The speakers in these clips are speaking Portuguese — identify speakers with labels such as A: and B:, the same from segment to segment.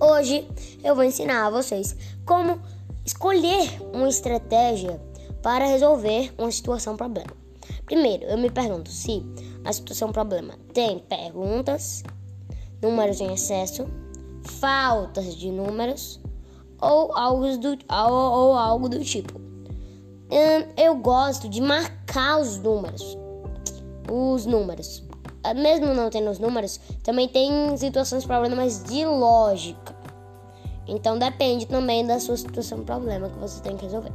A: hoje eu vou ensinar a vocês como escolher uma estratégia para resolver uma situação problema. Primeiro, eu me pergunto se a situação problema tem perguntas, números em excesso, faltas de números ou algo do, ou, ou algo do tipo. Hum, eu gosto de marcar os números. Os números. Ah, mesmo não tendo os números, também tem situações problemas de lógica. Então depende também da sua situação problema que você tem que resolver.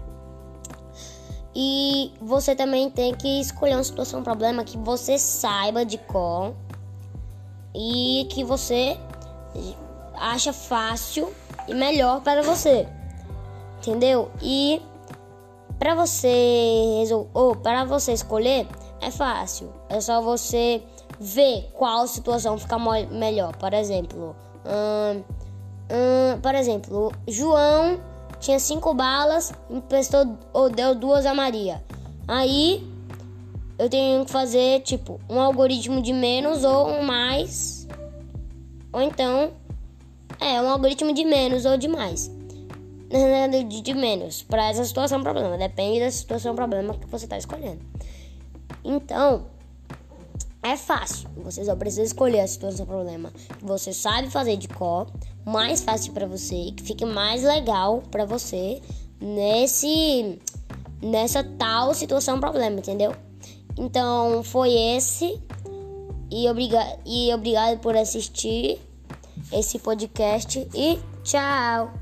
A: E você também tem que escolher uma situação problema que você saiba de cor e que você acha fácil e melhor para você. Entendeu? E para você ou para você escolher é fácil. É só você ver qual situação fica melhor. Por exemplo, hum, hum, por exemplo, João tinha cinco balas, emprestou ou deu duas a Maria. Aí eu tenho que fazer tipo um algoritmo de menos ou um mais, ou então é um algoritmo de menos ou de mais. De, menos para essa situação problema, depende da situação problema que você está escolhendo. Então, é fácil. Você só precisa escolher a situação problema que você sabe fazer de cor, mais fácil para você, que fique mais legal para você nesse nessa tal situação problema, entendeu? Então, foi esse e obrigado e obrigado por assistir esse podcast e tchau.